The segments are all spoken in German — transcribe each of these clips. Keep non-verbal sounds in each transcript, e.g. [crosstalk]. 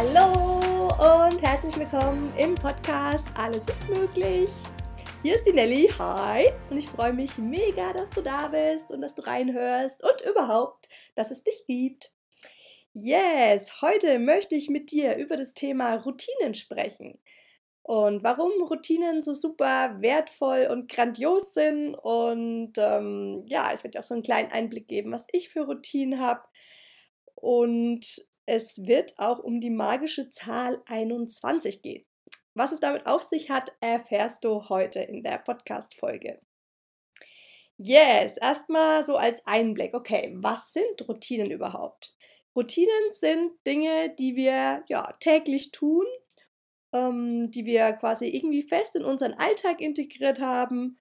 Hallo und herzlich willkommen im Podcast Alles ist möglich. Hier ist die Nelly. Hi. Und ich freue mich mega, dass du da bist und dass du reinhörst und überhaupt, dass es dich gibt. Yes, heute möchte ich mit dir über das Thema Routinen sprechen und warum Routinen so super wertvoll und grandios sind. Und ähm, ja, ich werde dir auch so einen kleinen Einblick geben, was ich für Routinen habe. Und es wird auch um die magische Zahl 21 gehen. Was es damit auf sich hat, erfährst du heute in der Podcast-Folge. Yes, erstmal so als Einblick. Okay, was sind Routinen überhaupt? Routinen sind Dinge, die wir ja täglich tun, ähm, die wir quasi irgendwie fest in unseren Alltag integriert haben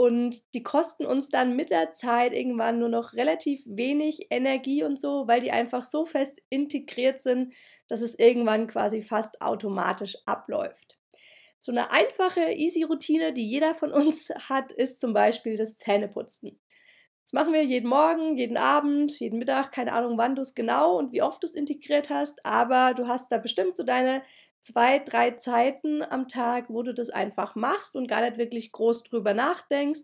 und die kosten uns dann mit der Zeit irgendwann nur noch relativ wenig Energie und so, weil die einfach so fest integriert sind, dass es irgendwann quasi fast automatisch abläuft. So eine einfache, easy Routine, die jeder von uns [laughs] hat, ist zum Beispiel das Zähneputzen. Das machen wir jeden Morgen, jeden Abend, jeden Mittag, keine Ahnung, wann du es genau und wie oft du es integriert hast, aber du hast da bestimmt so deine zwei, drei Zeiten am Tag, wo du das einfach machst und gar nicht wirklich groß drüber nachdenkst,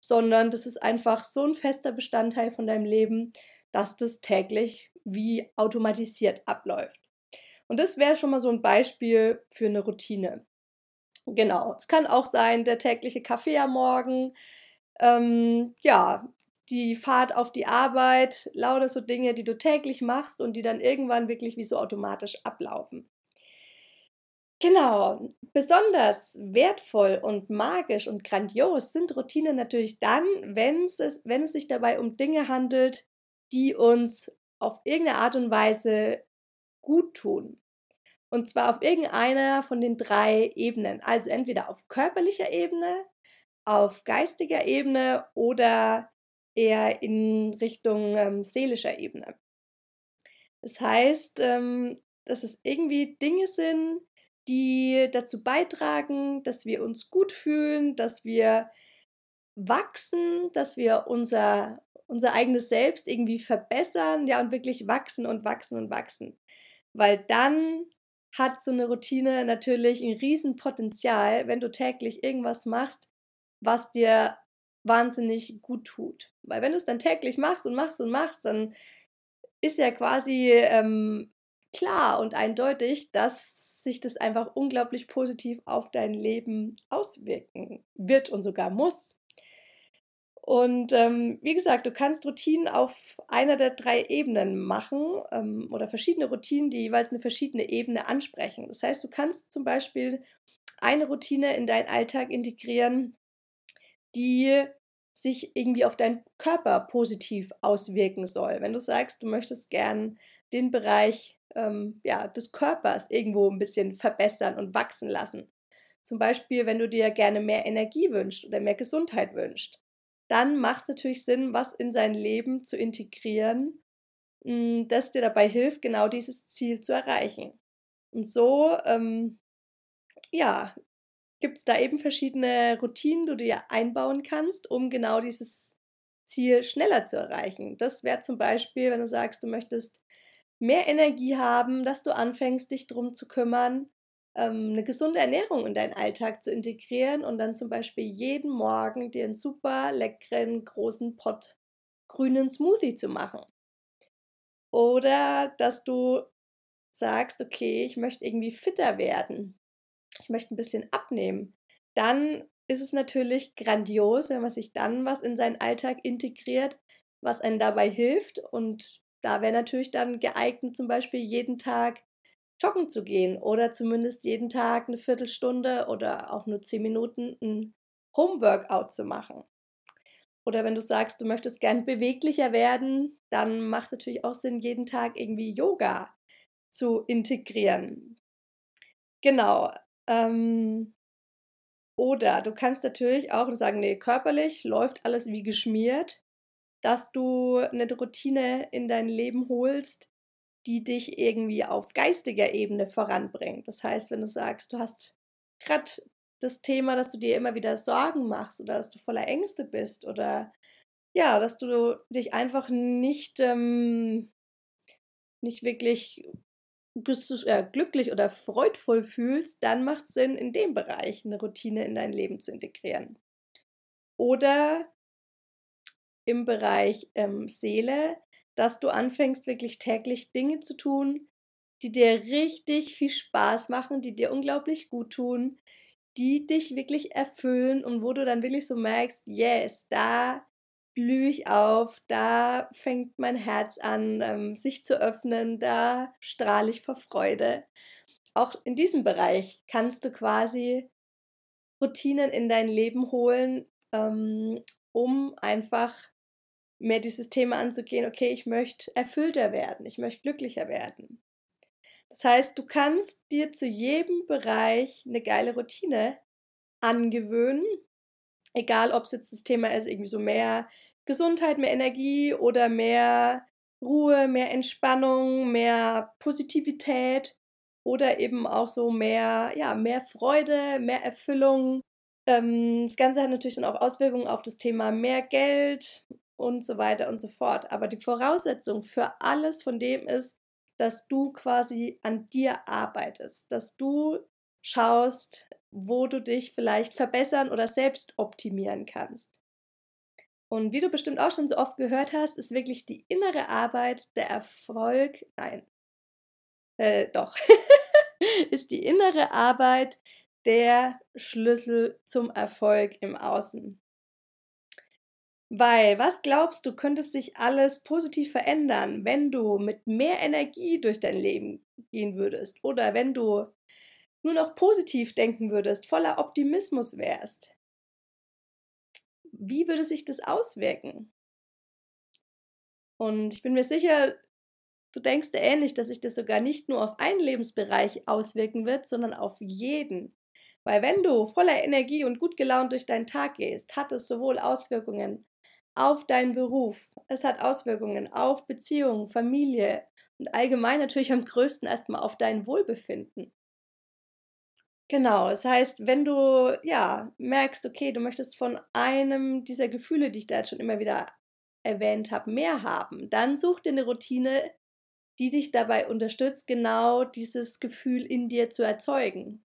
sondern das ist einfach so ein fester Bestandteil von deinem Leben, dass das täglich wie automatisiert abläuft. Und das wäre schon mal so ein Beispiel für eine Routine. Genau, es kann auch sein, der tägliche Kaffee am Morgen, ähm, ja, die Fahrt auf die Arbeit, lauter so Dinge, die du täglich machst und die dann irgendwann wirklich wie so automatisch ablaufen. Genau, besonders wertvoll und magisch und grandios sind Routinen natürlich dann, wenn es, wenn es sich dabei um Dinge handelt, die uns auf irgendeine Art und Weise gut tun. Und zwar auf irgendeiner von den drei Ebenen. Also entweder auf körperlicher Ebene, auf geistiger Ebene oder eher in Richtung ähm, seelischer Ebene. Das heißt, ähm, dass es irgendwie Dinge sind, die dazu beitragen, dass wir uns gut fühlen, dass wir wachsen, dass wir unser, unser eigenes Selbst irgendwie verbessern, ja, und wirklich wachsen und wachsen und wachsen. Weil dann hat so eine Routine natürlich ein Riesenpotenzial, wenn du täglich irgendwas machst, was dir wahnsinnig gut tut. Weil wenn du es dann täglich machst und machst und machst, dann ist ja quasi ähm, klar und eindeutig, dass sich das einfach unglaublich positiv auf dein Leben auswirken wird und sogar muss. Und ähm, wie gesagt, du kannst Routinen auf einer der drei Ebenen machen ähm, oder verschiedene Routinen, die jeweils eine verschiedene Ebene ansprechen. Das heißt, du kannst zum Beispiel eine Routine in deinen Alltag integrieren, die sich irgendwie auf deinen Körper positiv auswirken soll. Wenn du sagst, du möchtest gern den Bereich ähm, ja, des Körpers irgendwo ein bisschen verbessern und wachsen lassen. Zum Beispiel, wenn du dir gerne mehr Energie wünschst oder mehr Gesundheit wünschst, dann macht es natürlich Sinn, was in sein Leben zu integrieren, hm, das dir dabei hilft, genau dieses Ziel zu erreichen. Und so, ähm, ja, gibt es da eben verschiedene Routinen, die du dir einbauen kannst, um genau dieses Ziel schneller zu erreichen. Das wäre zum Beispiel, wenn du sagst, du möchtest mehr Energie haben, dass du anfängst, dich darum zu kümmern, ähm, eine gesunde Ernährung in deinen Alltag zu integrieren und dann zum Beispiel jeden Morgen dir einen super leckeren großen Pott grünen Smoothie zu machen. Oder dass du sagst, okay, ich möchte irgendwie fitter werden. Ich möchte ein bisschen abnehmen. Dann ist es natürlich grandios, wenn man sich dann was in seinen Alltag integriert, was einen dabei hilft und da wäre natürlich dann geeignet, zum Beispiel jeden Tag joggen zu gehen oder zumindest jeden Tag eine Viertelstunde oder auch nur zehn Minuten ein Homeworkout zu machen. Oder wenn du sagst, du möchtest gern beweglicher werden, dann macht es natürlich auch Sinn, jeden Tag irgendwie Yoga zu integrieren. Genau. Ähm, oder du kannst natürlich auch sagen, nee, körperlich läuft alles wie geschmiert dass du eine Routine in dein Leben holst, die dich irgendwie auf geistiger Ebene voranbringt. Das heißt, wenn du sagst, du hast gerade das Thema, dass du dir immer wieder Sorgen machst oder dass du voller Ängste bist oder ja, dass du dich einfach nicht, ähm, nicht wirklich äh, glücklich oder freudvoll fühlst, dann macht es Sinn, in dem Bereich eine Routine in dein Leben zu integrieren. Oder im Bereich ähm, Seele, dass du anfängst, wirklich täglich Dinge zu tun, die dir richtig viel Spaß machen, die dir unglaublich gut tun, die dich wirklich erfüllen und wo du dann wirklich so merkst, yes, da blühe ich auf, da fängt mein Herz an, ähm, sich zu öffnen, da strahle ich vor Freude. Auch in diesem Bereich kannst du quasi Routinen in dein Leben holen, ähm, um einfach mehr dieses Thema anzugehen, okay, ich möchte erfüllter werden, ich möchte glücklicher werden. Das heißt, du kannst dir zu jedem Bereich eine geile Routine angewöhnen, egal ob es jetzt das Thema ist, irgendwie so mehr Gesundheit, mehr Energie oder mehr Ruhe, mehr Entspannung, mehr Positivität oder eben auch so mehr, ja, mehr Freude, mehr Erfüllung. Ähm, das Ganze hat natürlich dann auch Auswirkungen auf das Thema mehr Geld und so weiter und so fort. Aber die Voraussetzung für alles von dem ist, dass du quasi an dir arbeitest, dass du schaust, wo du dich vielleicht verbessern oder selbst optimieren kannst. Und wie du bestimmt auch schon so oft gehört hast, ist wirklich die innere Arbeit der Erfolg, nein, äh, doch, [laughs] ist die innere Arbeit der Schlüssel zum Erfolg im Außen. Weil, was glaubst du, könnte sich alles positiv verändern, wenn du mit mehr Energie durch dein Leben gehen würdest oder wenn du nur noch positiv denken würdest, voller Optimismus wärst? Wie würde sich das auswirken? Und ich bin mir sicher, du denkst ähnlich, dass sich das sogar nicht nur auf einen Lebensbereich auswirken wird, sondern auf jeden. Weil wenn du voller Energie und gut gelaunt durch deinen Tag gehst, hat es sowohl Auswirkungen auf deinen Beruf. Es hat Auswirkungen auf Beziehungen, Familie und allgemein natürlich am größten erstmal auf dein Wohlbefinden. Genau, das heißt, wenn du ja merkst, okay, du möchtest von einem dieser Gefühle, die ich da jetzt schon immer wieder erwähnt habe, mehr haben, dann such dir eine Routine, die dich dabei unterstützt, genau dieses Gefühl in dir zu erzeugen.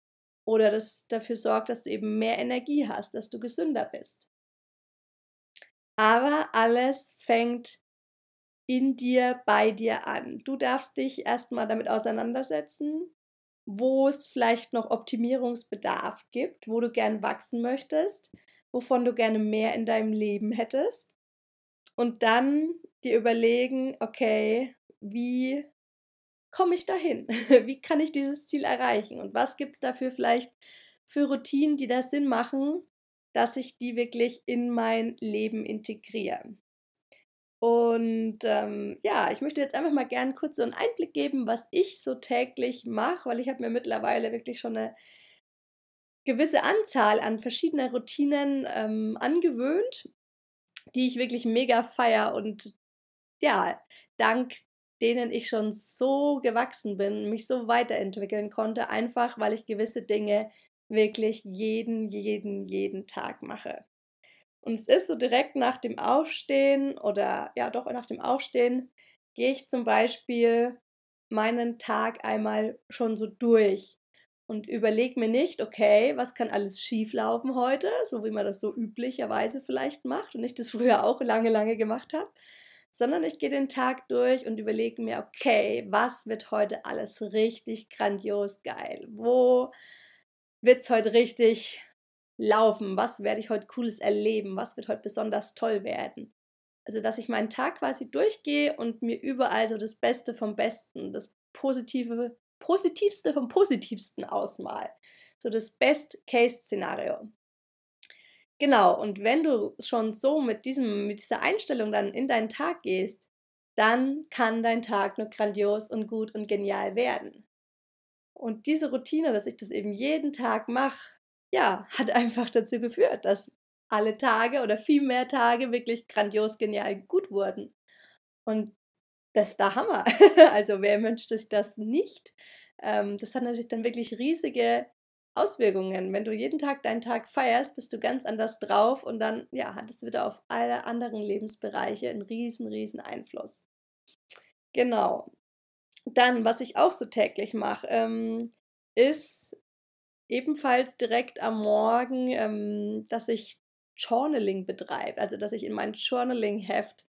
Oder das dafür sorgt, dass du eben mehr Energie hast, dass du gesünder bist. Aber alles fängt in dir, bei dir an. Du darfst dich erstmal damit auseinandersetzen, wo es vielleicht noch Optimierungsbedarf gibt, wo du gern wachsen möchtest, wovon du gerne mehr in deinem Leben hättest. Und dann dir überlegen, okay, wie komme ich dahin? [laughs] Wie kann ich dieses Ziel erreichen? Und was gibt es dafür vielleicht für Routinen, die da Sinn machen, dass ich die wirklich in mein Leben integriere. Und ähm, ja, ich möchte jetzt einfach mal gerne kurz so einen Einblick geben, was ich so täglich mache, weil ich habe mir mittlerweile wirklich schon eine gewisse Anzahl an verschiedenen Routinen ähm, angewöhnt, die ich wirklich mega feier und ja, dank denen ich schon so gewachsen bin, mich so weiterentwickeln konnte, einfach weil ich gewisse Dinge wirklich jeden, jeden, jeden Tag mache. Und es ist so direkt nach dem Aufstehen oder ja doch nach dem Aufstehen gehe ich zum Beispiel meinen Tag einmal schon so durch und überlege mir nicht, okay, was kann alles schieflaufen heute, so wie man das so üblicherweise vielleicht macht und ich das [laughs] früher auch lange, lange gemacht habe, sondern ich gehe den Tag durch und überlege mir, okay, was wird heute alles richtig grandios geil? Wo wird es heute richtig laufen? Was werde ich heute Cooles erleben? Was wird heute besonders toll werden? Also, dass ich meinen Tag quasi durchgehe und mir überall so das Beste vom Besten, das Positive, Positivste vom Positivsten ausmal. So das Best-Case-Szenario. Genau, und wenn du schon so mit, diesem, mit dieser Einstellung dann in deinen Tag gehst, dann kann dein Tag nur grandios und gut und genial werden. Und diese Routine, dass ich das eben jeden Tag mache, ja, hat einfach dazu geführt, dass alle Tage oder viel mehr Tage wirklich grandios, genial gut wurden. Und das ist der Hammer. [laughs] Also wer wünscht sich das nicht? Ähm, das hat natürlich dann wirklich riesige Auswirkungen. Wenn du jeden Tag deinen Tag feierst, bist du ganz anders drauf und dann ja, hat es wieder auf alle anderen Lebensbereiche einen riesen, riesen Einfluss. Genau. Dann, was ich auch so täglich mache, ähm, ist ebenfalls direkt am Morgen, ähm, dass ich Journaling betreibe, also dass ich in mein Journaling-Heft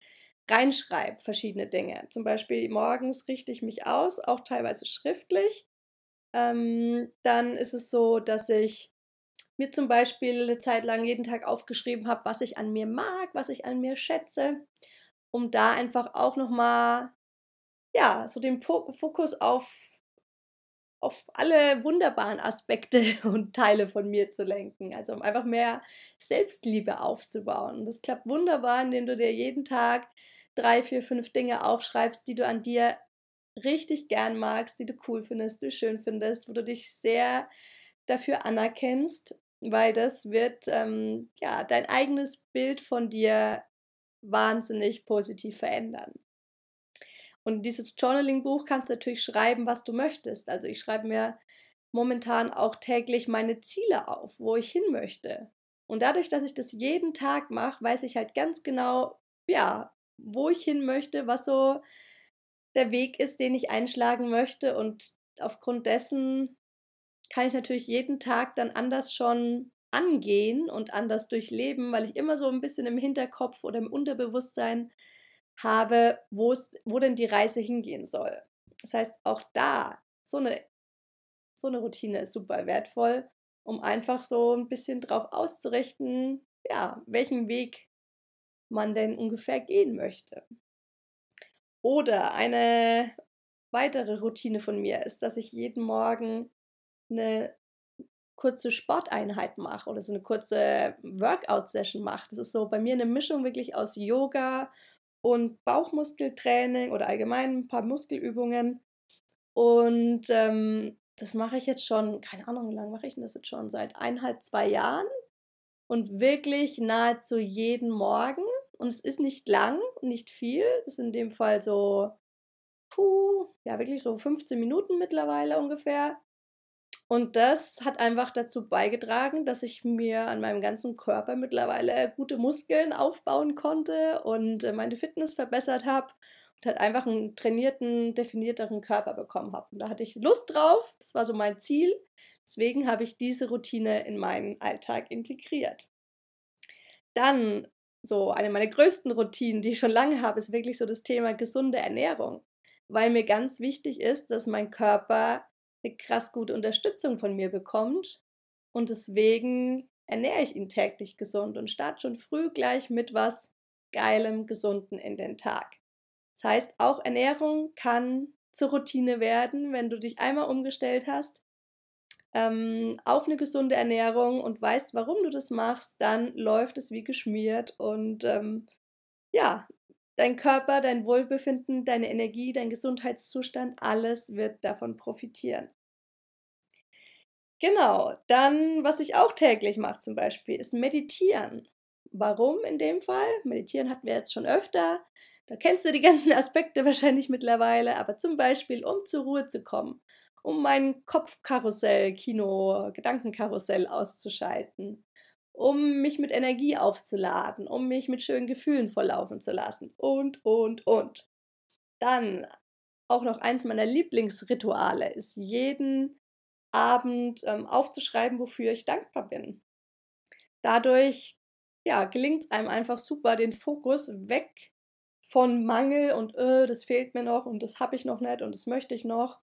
reinschreibe verschiedene Dinge. Zum Beispiel morgens richte ich mich aus, auch teilweise schriftlich. Ähm, dann ist es so, dass ich mir zum Beispiel eine Zeit lang jeden Tag aufgeschrieben habe, was ich an mir mag, was ich an mir schätze, um da einfach auch nochmal, ja, so den Fokus auf, auf alle wunderbaren Aspekte [laughs] und Teile von mir zu lenken. Also um einfach mehr Selbstliebe aufzubauen. Und das klappt wunderbar, indem du dir jeden Tag drei, vier, fünf Dinge aufschreibst, die du an dir richtig gern magst, die du cool findest, die du schön findest, wo du dich sehr dafür anerkennst, weil das wird ähm, ja dein eigenes Bild von dir wahnsinnig positiv verändern. Und dieses Journaling-Buch kannst du natürlich schreiben, was du möchtest. Also ich schreibe mir momentan auch täglich meine Ziele auf, wo ich hin möchte. Und dadurch, dass ich das jeden Tag mache, weiß ich halt ganz genau, ja, wo ich hin möchte, was so der Weg ist, den ich einschlagen möchte. Und aufgrund dessen kann ich natürlich jeden Tag dann anders schon angehen und anders durchleben, weil ich immer so ein bisschen im Hinterkopf oder im Unterbewusstsein habe, wo denn die Reise hingehen soll. Das heißt, auch da so eine, so eine Routine ist super wertvoll, um einfach so ein bisschen drauf auszurichten, ja, welchen Weg man denn ungefähr gehen möchte. Oder eine weitere Routine von mir ist, dass ich jeden Morgen eine kurze Sporteinheit mache oder so eine kurze Workout-Session mache. Das ist so bei mir eine Mischung wirklich aus Yoga und Bauchmuskeltraining oder allgemein ein paar Muskelübungen. Und ähm, das mache ich jetzt schon, keine Ahnung, wie lange mache ich denn das jetzt schon? Seit eineinhalb, zwei Jahren. Und wirklich nahezu jeden Morgen. Und es ist nicht lang, nicht viel. Das ist in dem Fall so, puh, ja, wirklich so 15 Minuten mittlerweile ungefähr. Und das hat einfach dazu beigetragen, dass ich mir an meinem ganzen Körper mittlerweile gute Muskeln aufbauen konnte und äh, meine Fitness verbessert habe und halt einfach einen trainierten, definierteren Körper bekommen habe. Und da hatte ich Lust drauf, das war so mein Ziel. Deswegen habe ich diese Routine in meinen Alltag integriert. Dann so eine meiner größten Routinen, die ich schon lange habe, ist wirklich so das Thema gesunde Ernährung, weil mir ganz wichtig ist, dass mein Körper eine krass gute Unterstützung von mir bekommt und deswegen ernähre ich ihn täglich gesund und starte schon früh gleich mit was geilem, gesunden in den Tag. Das heißt, auch Ernährung kann zur Routine werden, wenn du dich einmal umgestellt hast ähm, auf eine gesunde Ernährung und weißt, warum du das machst, dann läuft es wie geschmiert und ähm, ja, dein Körper, dein Wohlbefinden, deine Energie, dein Gesundheitszustand, alles wird davon profitieren. Genau, dann, was ich auch täglich mache zum Beispiel, ist meditieren. Warum in dem Fall? Meditieren hatten wir jetzt schon öfter. Da kennst du die [laughs] ganzen Aspekte wahrscheinlich mittlerweile, aber zum Beispiel, um zur Ruhe zu kommen, um mein Kopfkarussell, Kino, Gedankenkarussell auszuschalten, um mich mit Energie aufzuladen, um mich mit schönen Gefühlen volllaufen zu lassen und, und, und. Dann auch noch eins meiner Lieblingsrituale ist jeden Abend ähm, aufzuschreiben, wofür ich dankbar bin. Dadurch ja, gelingt es einem einfach super, den Fokus weg von Mangel und äh, das fehlt mir noch und das habe ich noch nicht und das möchte ich noch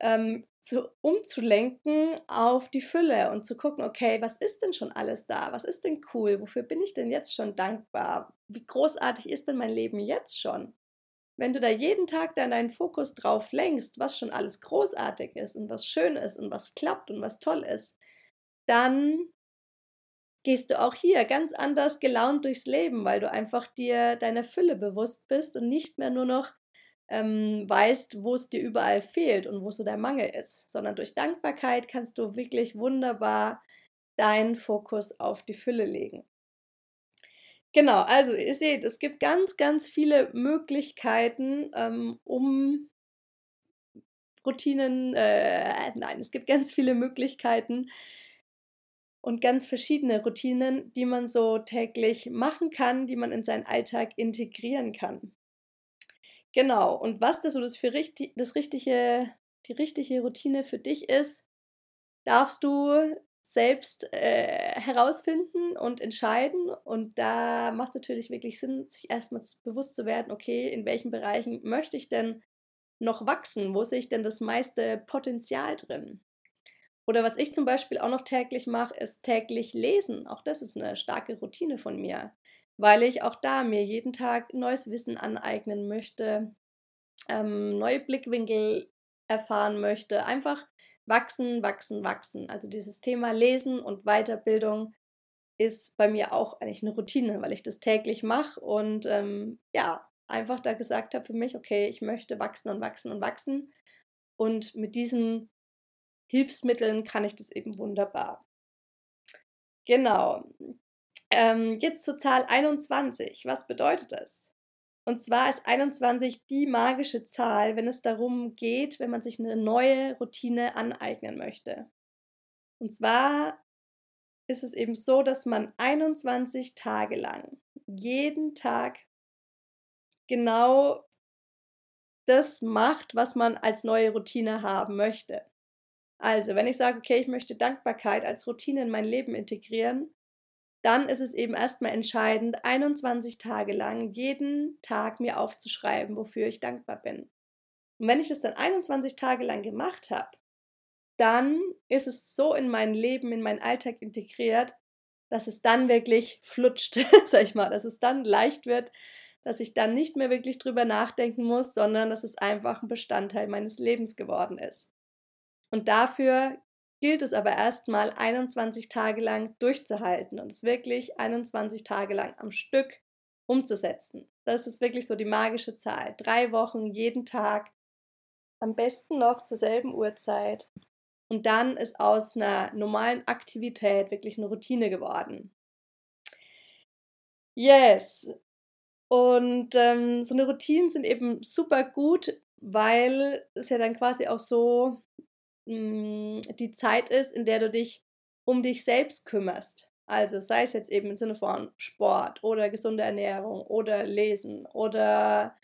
ähm, zu, umzulenken auf die Fülle und zu gucken, okay, was ist denn schon alles da? Was ist denn cool? Wofür bin ich denn jetzt schon dankbar? Wie großartig ist denn mein Leben jetzt schon? Wenn du da jeden Tag dann deinen Fokus drauf lenkst, was schon alles großartig ist und was schön ist und was klappt und was toll ist, dann gehst du auch hier ganz anders gelaunt durchs Leben, weil du einfach dir deiner Fülle bewusst bist und nicht mehr nur noch ähm, weißt, wo es dir überall fehlt und wo so der Mangel ist, sondern durch Dankbarkeit kannst du wirklich wunderbar deinen Fokus auf die Fülle legen. Genau, also ihr seht, es gibt ganz, ganz viele Möglichkeiten, ähm, um Routinen, äh, nein, es gibt ganz viele Möglichkeiten und ganz verschiedene Routinen, die man so täglich machen kann, die man in seinen Alltag integrieren kann. Genau. Und was das so das für richtig, das richtige, die richtige Routine für dich ist, darfst du selbst äh, herausfinden und entscheiden. Und da macht es natürlich wirklich Sinn, sich erstmal bewusst zu werden, okay, in welchen Bereichen möchte ich denn noch wachsen? Wo sehe ich denn das meiste Potenzial drin? Oder was ich zum Beispiel auch noch täglich mache, ist täglich lesen. Auch das ist eine starke Routine von mir, weil ich auch da mir jeden Tag neues Wissen aneignen möchte, ähm, neue Blickwinkel erfahren möchte, einfach wachsen, wachsen, wachsen. Also dieses Thema Lesen und Weiterbildung ist bei mir auch eigentlich eine Routine, weil ich das täglich mache und ähm, ja, einfach da gesagt habe für mich, okay, ich möchte wachsen und wachsen und wachsen. Und mit diesen Hilfsmitteln kann ich das eben wunderbar. Genau. Ähm, jetzt zur Zahl 21. Was bedeutet das? Und zwar ist 21 die magische Zahl, wenn es darum geht, wenn man sich eine neue Routine aneignen möchte. Und zwar ist es eben so, dass man 21 Tage lang jeden Tag genau das macht, was man als neue Routine haben möchte. Also, wenn ich sage, okay, ich möchte Dankbarkeit als Routine in mein Leben integrieren, dann ist es eben erstmal entscheidend, 21 Tage lang jeden Tag mir aufzuschreiben, wofür ich dankbar bin. Und wenn ich das dann 21 Tage lang gemacht habe, dann ist es so in mein Leben, in meinen Alltag integriert, dass es dann wirklich flutscht, [laughs] sag ich mal, dass es dann leicht wird, dass ich dann nicht mehr wirklich drüber nachdenken muss, sondern dass es einfach ein Bestandteil meines Lebens geworden ist. Und dafür gilt es aber erstmal 21 Tage lang durchzuhalten und es wirklich 21 Tage lang am Stück umzusetzen. Das ist wirklich so die magische Zahl. Drei Wochen, jeden Tag, am besten noch zur selben Uhrzeit. Und dann ist aus einer normalen Aktivität wirklich eine Routine geworden. Yes. Und ähm, so eine Routinen sind eben super gut, weil es ja dann quasi auch so hm, die Zeit ist, in der du dich um dich selbst kümmerst. Also sei es jetzt eben im Sinne von Sport oder gesunde Ernährung oder Lesen oder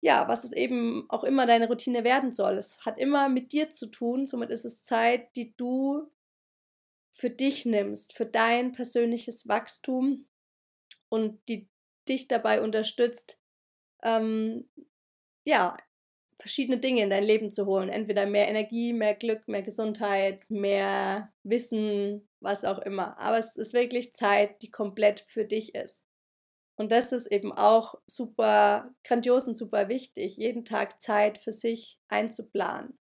ja, was es eben auch immer deine Routine werden soll. Es hat immer mit dir zu tun, somit ist es Zeit, die du für dich nimmst, für dein persönliches Wachstum und die dich dabei unterstützt, ähm, ja, verschiedene Dinge in dein Leben zu holen. Entweder mehr Energie, mehr Glück, mehr Gesundheit, mehr Wissen, was auch immer. Aber es ist wirklich Zeit, die komplett für dich ist. Und das ist eben auch super grandios und super wichtig, jeden Tag Zeit für sich einzuplanen.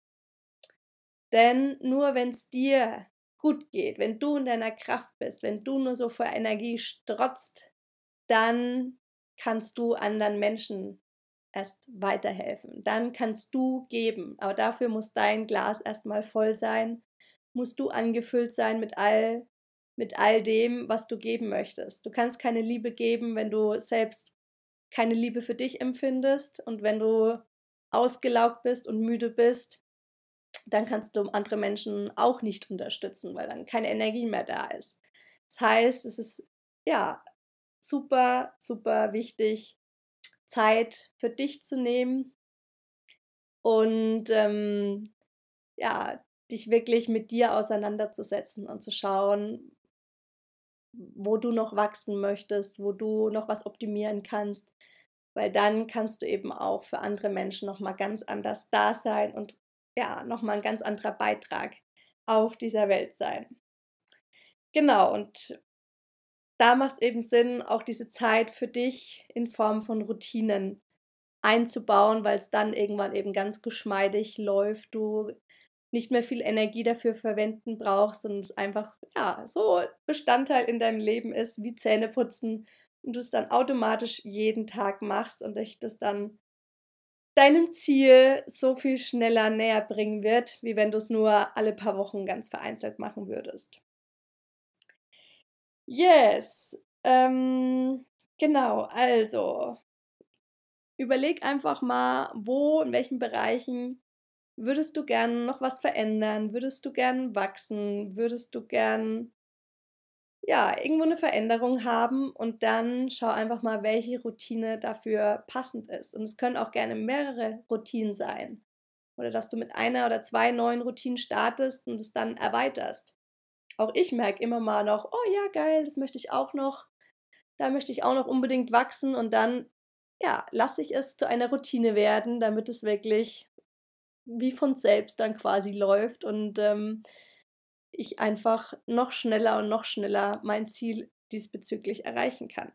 Denn nur wenn es dir gut geht, wenn du in deiner Kraft bist, wenn du nur so vor Energie strotzt, dann kannst du anderen Menschen erst weiterhelfen. Dann kannst du geben, aber dafür muss dein Glas erstmal voll sein, musst du angefüllt sein mit all mit all dem, was du geben möchtest. Du kannst keine Liebe geben, wenn du selbst keine Liebe für dich empfindest und wenn du ausgelaugt bist und müde bist, dann kannst du andere Menschen auch nicht unterstützen, weil dann keine Energie mehr da ist. Das heißt, es ist ja super, super wichtig, Zeit für dich zu nehmen und ähm, ja, dich wirklich mit dir auseinanderzusetzen und zu schauen, wo du noch wachsen möchtest, wo du noch was optimieren kannst, weil dann kannst du eben auch für andere Menschen noch mal ganz anders da sein und ja, noch mal ein ganz anderer Beitrag auf dieser Welt sein. Genau, und da macht es eben Sinn, auch diese Zeit für dich in Form von Routinen einzubauen, weil es dann irgendwann eben ganz geschmeidig läuft, du nicht mehr viel Energie dafür verwenden brauchst und es einfach ja so Bestandteil in deinem Leben ist wie Zähneputzen und du es dann automatisch jeden Tag machst und dich das dann deinem Ziel so viel schneller näher bringen wird, wie wenn du es nur alle paar Wochen ganz vereinzelt machen würdest. Yes. Ähm, genau, also überleg einfach mal, wo, in welchen Bereichen würdest du gern noch was verändern? Würdest du gern wachsen? Würdest du gern ja, irgendwo eine Veränderung haben und dann schau einfach mal, welche Routine dafür passend ist. Und es können auch gerne mehrere Routinen sein. Oder dass du mit einer oder zwei neuen Routinen startest und es dann erweiterst. Auch ich merke immer mal noch, oh ja, geil, das möchte ich auch noch. Da möchte ich auch noch unbedingt wachsen und dann, ja, lasse ich es zu einer Routine werden, damit es wirklich wie von selbst dann quasi läuft und ähm, ich einfach noch schneller und noch schneller mein Ziel diesbezüglich erreichen kann.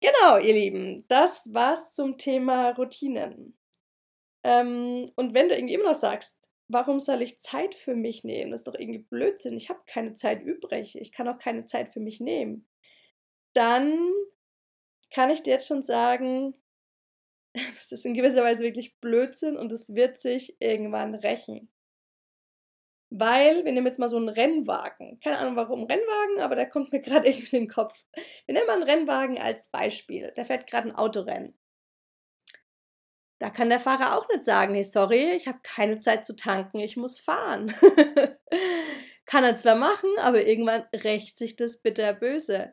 Genau, ihr Lieben, das war's zum Thema Routinen. Ähm, und wenn du irgendwie immer noch sagst, warum soll ich Zeit für mich nehmen? Das ist doch irgendwie Blödsinn. Ich habe keine Zeit übrig. Ich kann auch keine Zeit für mich nehmen. Dann kann ich dir jetzt schon sagen, [laughs] das ist in gewisser Weise wirklich Blödsinn und es wird sich irgendwann rächen. Weil, wir nehmen jetzt mal so einen Rennwagen. Keine Ahnung warum Rennwagen, aber der kommt mir [laughs] gerade irgendwie in den Kopf. Wir nehmen mal einen Rennwagen als Beispiel. Der fährt gerade ein Autorennen. Da kann der Fahrer auch nicht sagen, hey, sorry, ich habe keine Zeit zu tanken, ich muss fahren. [laughs] kann er zwar machen, aber irgendwann rächt sich das bitterböse.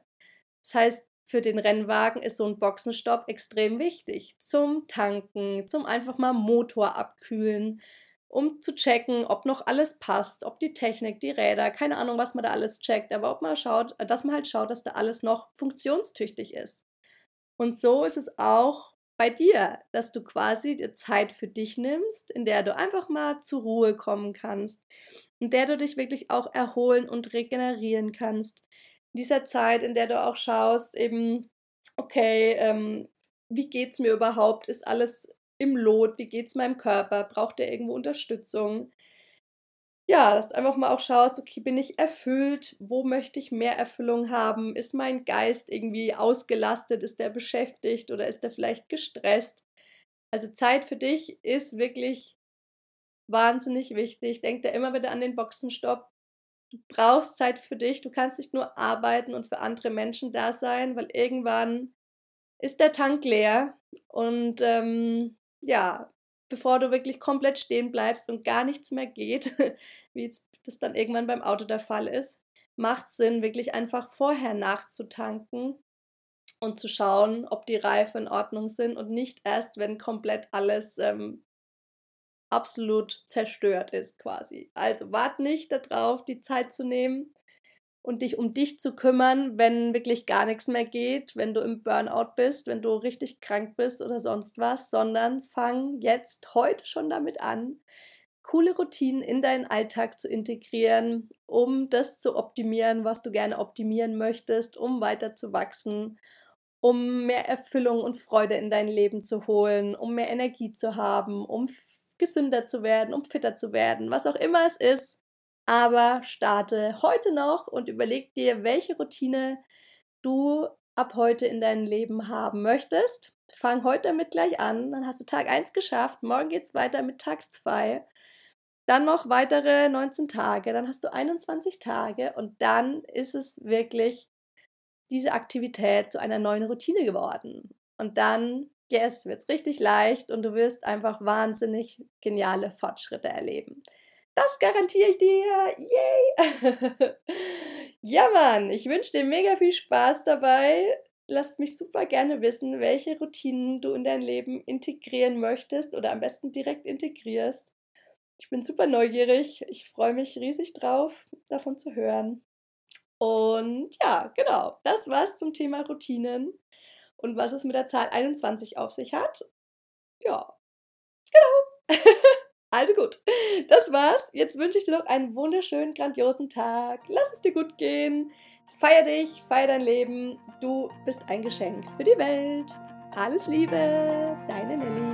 Das heißt, für den Rennwagen ist so ein Boxenstopp extrem wichtig. Zum Tanken, zum einfach mal Motor abkühlen, um zu checken, ob noch alles passt, ob die Technik, die Räder, keine Ahnung, was man da alles checkt, aber ob man schaut, dass man halt schaut, dass da alles noch funktionstüchtig ist. Und so ist es auch bei dir, dass du quasi die Zeit für dich nimmst, in der du einfach mal zur Ruhe kommen kannst, in der du dich wirklich auch erholen und regenerieren kannst. In dieser Zeit, in der du auch schaust, eben, okay, ähm, wie geht's mir überhaupt? Ist alles im Lot? Wie geht es meinem Körper? Braucht er irgendwo Unterstützung? Ja, dass du einfach mal auch schaust, okay, bin ich erfüllt? Wo möchte ich mehr Erfüllung haben? Ist mein Geist irgendwie ausgelastet? Ist der beschäftigt oder ist der vielleicht gestresst? Also Zeit für dich ist wirklich wahnsinnig wichtig. Denk da immer wieder an den Boxenstopp. Du brauchst Zeit für dich. Du kannst nicht nur arbeiten und für andere Menschen da sein, weil irgendwann ist der Tank leer und ähm, ja, bevor du wirklich komplett stehen bleibst und gar nichts mehr geht, [laughs] wie das dann irgendwann beim Auto der Fall ist, macht Sinn, wirklich einfach vorher nachzutanken und zu schauen, ob die Reifen in Ordnung sind und nicht erst, wenn komplett alles ähm, absolut zerstört ist quasi. Also wart nicht darauf, die Zeit zu nehmen, und dich um dich zu kümmern, wenn wirklich gar nichts mehr geht, wenn du im Burnout bist, wenn du richtig krank bist oder sonst was, sondern fang jetzt heute schon damit an, coole Routinen in deinen Alltag zu integrieren, um das zu optimieren, was du gerne optimieren möchtest, um weiter zu wachsen, um mehr Erfüllung und Freude in dein Leben zu holen, um mehr Energie zu haben, um gesünder zu werden, um fitter zu werden, was auch immer es ist aber starte heute noch und überleg dir, welche Routine du ab heute in deinem Leben haben möchtest. Fang heute damit gleich an, dann hast du Tag 1 geschafft, morgen geht es weiter mit Tag 2. Dann noch weitere 19 Tage, dann hast du 21 Tage und dann ist es wirklich diese Aktivität zu einer neuen Routine geworden. Und dann, yes, wird es richtig leicht und du wirst einfach wahnsinnig geniale Fortschritte erleben. Das garantiere ich dir. Yay! [laughs] ja, Mann, ich wünsche dir mega viel Spaß dabei. Lass mich super gerne wissen, welche Routinen du in dein Leben integrieren möchtest oder am besten direkt integrierst. Ich bin super neugierig. Ich freue mich riesig drauf, davon zu hören. Und ja, genau, das war's zum Thema Routinen und was es mit der Zahl 21 auf sich hat. Ja, genau. [laughs] Also gut, das war's. Jetzt wünsche ich dir noch einen wunderschönen, grandiosen Tag. Lass es dir gut gehen. Feier dich, feier dein Leben. Du bist ein Geschenk für die Welt. Alles Liebe, deine Nelly.